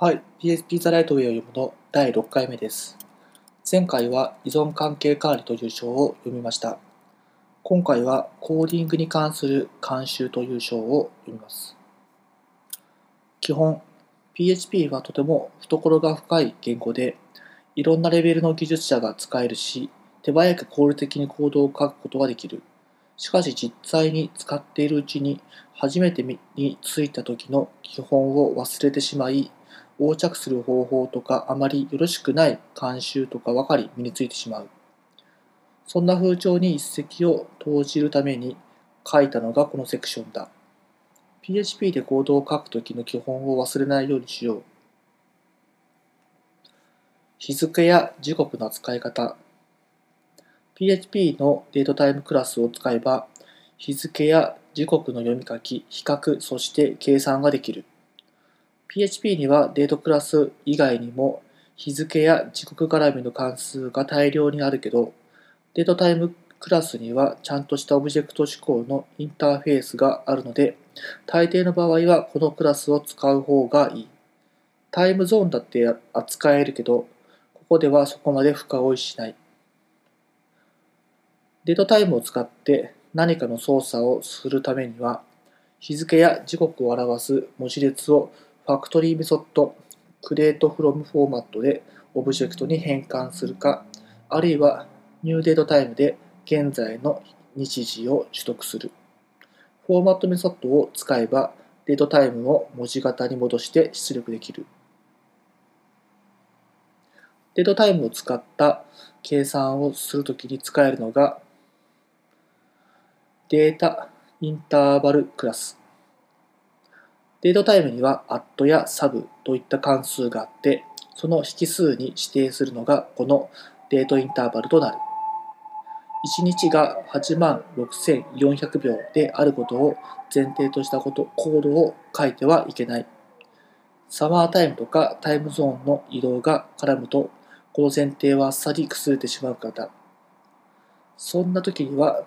はい、PSP ザライトウェイを読むの第6回目です。前回は依存関係管理という章を読みました。今回はコーディングに関する慣習という章を読みます。基本、PHP はとても懐が深い言語で、いろんなレベルの技術者が使えるし、手早く効率的にコードを書くことができる。しかし実際に使っているうちに初めて身についた時の基本を忘れてしまい横着する方法とかあまりよろしくない慣習とかばかり身についてしまう。そんな風潮に一石を投じるために書いたのがこのセクションだ。PHP でコードを書くときの基本を忘れないようにしよう。日付や時刻の使い方。PHP のデートタイムクラスを使えば日付や時刻の読み書き、比較、そして計算ができる。PHP にはデートクラス以外にも日付や時刻絡みの関数が大量にあるけど、デートタイムクラスにはちゃんとしたオブジェクト指向のインターフェースがあるので、大抵の場合はこのクラスを使う方がいい。タイムゾーンだって扱えるけど、ここではそこまで深追いしない。DateTime を使って何かの操作をするためには、日付や時刻を表す文字列をファクトリーメソッド create from フォーマットでオブジェクトに変換するか、あるいは new DateTime で現在の日時を取得する。フォーマットメソッドを使えば、 DateTime を文字型に戻して出力できる。デートタイムを使った計算をするときに使えるのが、データインターバルクラス。デートタイムには at や sub といった関数があって、その引数に指定するのがこのデートインターバルとなる。1日が86,400秒であることを前提としたことコードを書いてはいけない。サマータイムとかタイムゾーンの移動が絡むと、この前提はあっさり崩れてしまうからだ。そんな時には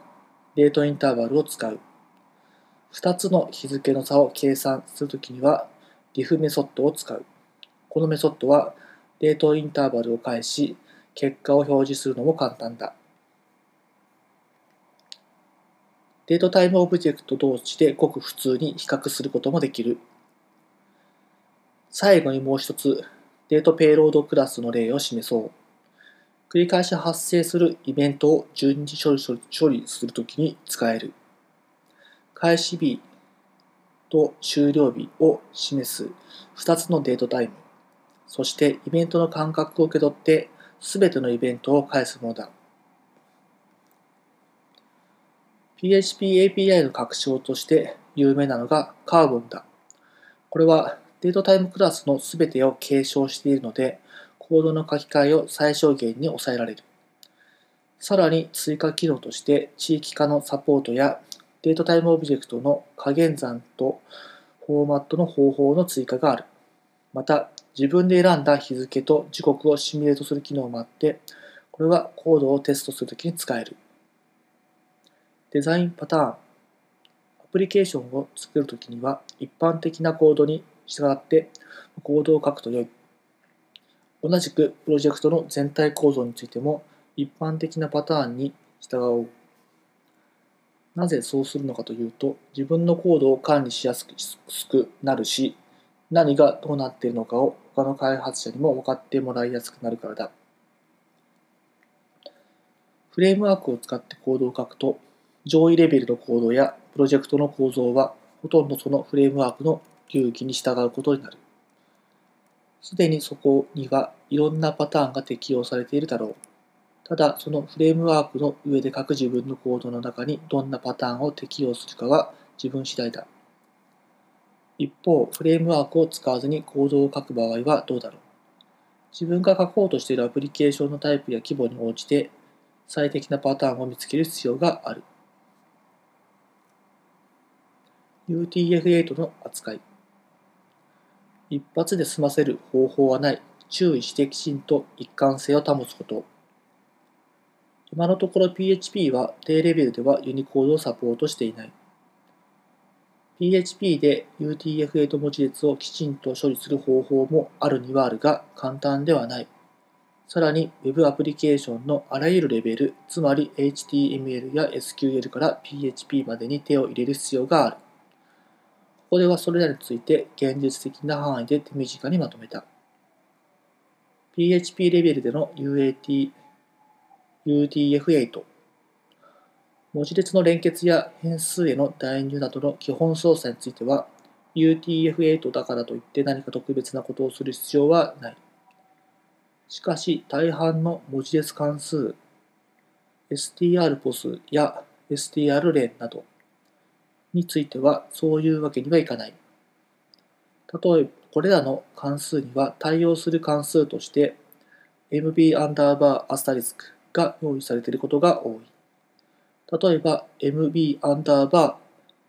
DateInterval を使う。2つの日付の差を計算するときには diff メソッドを使う。このメソッドは DateInterval を返し、結果を表示するのも簡単だ。 DateTime オブジェクト同士でごく普通に比較することもできる。最後にもう一つ、デートペイロードクラスの例を示そう。繰り返し発生するイベントを順次処理するときに使える。開始日と終了日を示す2つのデートタイム、そしてイベントの間隔を受け取ってすべてのイベントを返すものだ。PHP API の拡張として有名なのがカーボンだ。これは DateTime クラスのすべてを継承しているので、コードの書き換えを最小限に抑えられる。さらに追加機能として地域化のサポートや DateTime オブジェクトの加減算とフォーマットの方法の追加がある。また、自分で選んだ日付と時刻をシミュレートする機能もあって、これはコードをテストするときに使える。デザインパターン。アプリケーションを作るときには、一般的なコードに従ってコードを書くと良い。同じくプロジェクトの全体構造についても、一般的なパターンに従おう。なぜそうするのかというと、自分のコードを管理しやすくなるし、何がどうなっているのかを他の開発者にも分かってもらいやすくなるからだ。フレームワークを使ってコードを書くと、上位レベルのコードやプロジェクトの構造は、ほとんどそのフレームワークの流儀に従うことになる。すでにそこにはいろんなパターンが適用されているだろう。ただ、そのフレームワークの上で書く自分のコードの中にどんなパターンを適用するかは自分次第だ。一方、フレームワークを使わずにコードを書く場合はどうだろう。自分が書こうとしているアプリケーションのタイプや規模に応じて最適なパターンを見つける必要がある。UTF-8 の扱い。一発で済ませる方法はない。注意してきちんと一貫性を保つこと。今のところ PHP は低レベルではユニコードをサポートしていない。PHP で UTF-8 文字列をきちんと処理する方法もあるにはあるが簡単ではない。さらに Web アプリケーションのあらゆるレベル、つまり HTML や SQL から PHP までに手を入れる必要がある。ここではそれらについて現実的な範囲で手短にまとめた。PHP レベルでの UAT、UTF-8 文字列の連結や変数への代入などの基本操作については UTF-8 だからといって何か特別なことをする必要はない。しかし、大半の文字列関数、strpos や strlen などについてはそういうわけにはいかない。例えば、これらの関数には対応する関数として mb アンダーバーアスタリスクが用意されていることが多い。例えば mb アンダーバー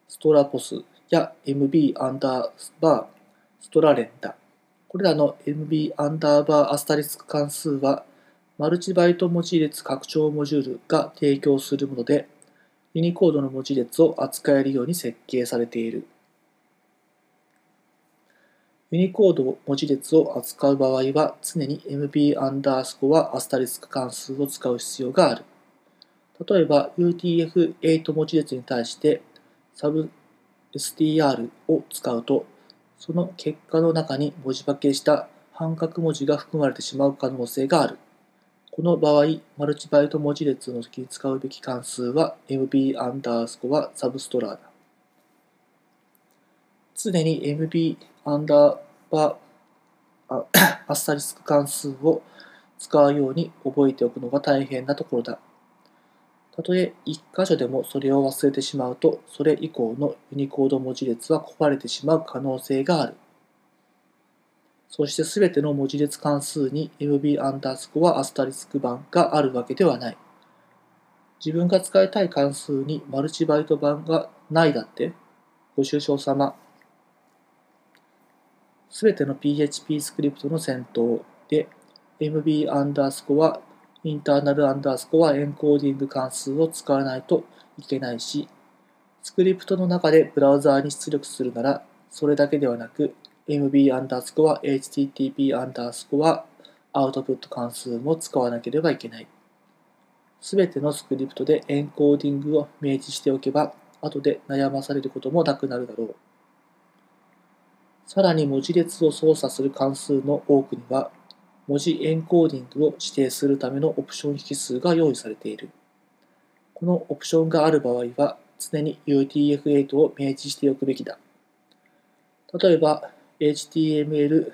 ストラポスや mb アンダーバーストラレンダこれらの MB アンダーバーアスタリスク関数は、マルチバイト文字列拡張モジュールが提供するもので、ユニコードの文字列を扱えるように設計されている。ユニコード文字列を扱う場合は、常に MB アンダースコアアスタリスク関数を使う必要がある。例えば、UTF-8 文字列に対して、サブ str を使うと、その結果の中に文字化けした半角文字が含まれてしまう可能性がある。この場合、マルチバイト文字列の時に使うべき関数は MB アンダースコアサブストラーだ。常に MB アンダーバーアスタリスク関数を使うように覚えておくのが大変なところだ。たとえ一箇所でもそれを忘れてしまうと、それ以降のユニコード文字列は壊れてしまう可能性がある。そしてすべての文字列関数に MB アンダースコアアスタリスク版があるわけではない。自分が使いたい関数にマルチバイト版がないだってご愁傷様。すべての PHP スクリプトの先頭で MB アンダースコアインターナルアンダースコアエンコーディング関数を使わないといけないし、スクリプトの中でブラウザーに出力するなら、それだけではなく、mb アンダースコア http アンダースコアアウトプット関数も使わなければいけない。すべてのスクリプトでエンコーディングを明示しておけば、後で悩まされることもなくなるだろう。さらに文字列を操作する関数の多くには、文字エンコーディングを指定するためのオプション引数が用意されている。このオプションがある場合は、常に UTF-8 を明示しておくべきだ。例えば、HTML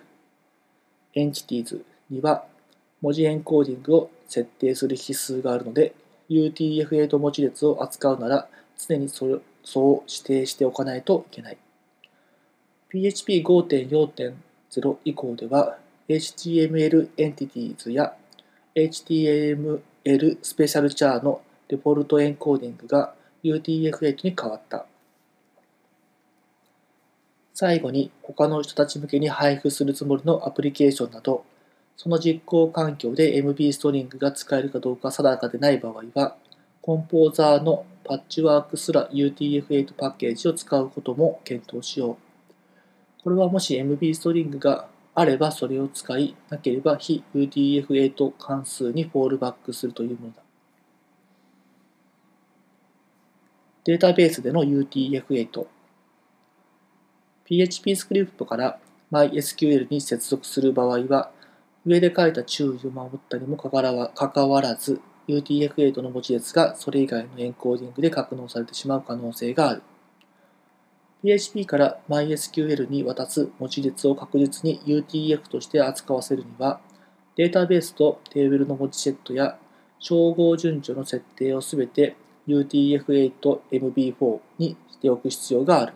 Entities には文字エンコーディングを設定する引数があるので、UTF-8 文字列を扱うなら常にそれそう指定しておかないといけない。PHP 5.4.0以降では HTML Entities や HTML スペシャルチャーのデフォルトエンコーディングが UTF-8 に変わった。最後に他の人たち向けに配布するつもりのアプリケーションなど、その実行環境で MB ストリングが使えるかどうか定かでない場合は、コンポーザーのパッチワークすら UTF-8 パッケージを使うことも検討しよう。これはもし MB ストリングがあればそれを使い、なければ非 UTF-8 関数にフォールバックするというものだ。データベースでの UTF-8 PHP スクリプトから MySQL に接続する場合は、上で書いた注意を守ったにもかかわらず、UTF-8 の文字列がそれ以外のエンコーディングで格納されてしまう可能性がある。PHP から MySQL に渡す文字列を確実に UTF として扱わせるには、データベースとテーブルの文字セットや照合順序の設定をすべて UTF-8MB4 にしておく必要がある。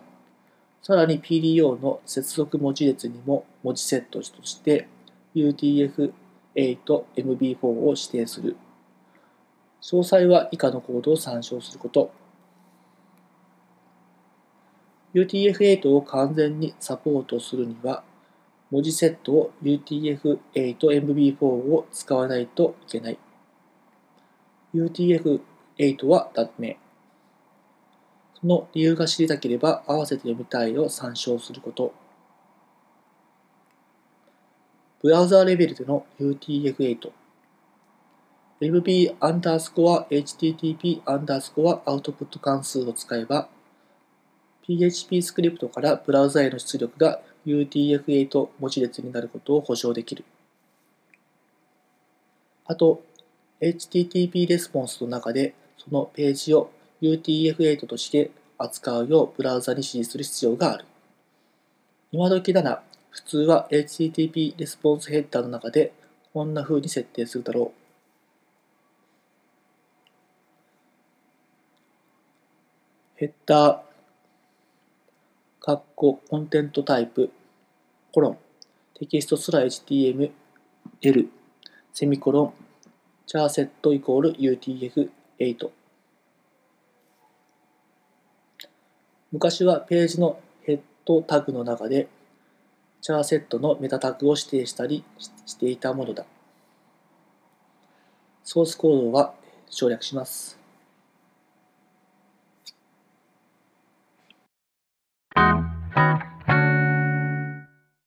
さらに PDO の接続文字列にも文字セットとして UTF-8MB4 を指定する。詳細は以下のコードを参照すること。UTF-8 を完全にサポートするには、文字セットを UTF-8MB4 を使わないといけない。UTF-8 はダメ。その理由が知りたければ、合わせて読みたいを参照すること。ブラウザーレベルでの UTF-8。LB アンダースコア HTTP アンダースコアアウトプット関数を使えば、PHP スクリプトからブラウザへの出力が UTF-8 文字列になることを保証できる。あと、HTTP レスポンスの中でそのページを UTF-8 として扱うようブラウザに指示する必要がある。今時だな、普通は HTTP レスポンスヘッダーの中でこんな風に設定するだろう。ヘッダー、カッコ、コンテントタイプ、コロン、テキストすら HTML、セミコロン、チャーセットイコール UTF-8 昔はページのヘッドタグの中でチャーセットのメタタグを指定したりしていたものだ。ソースコードは省略します。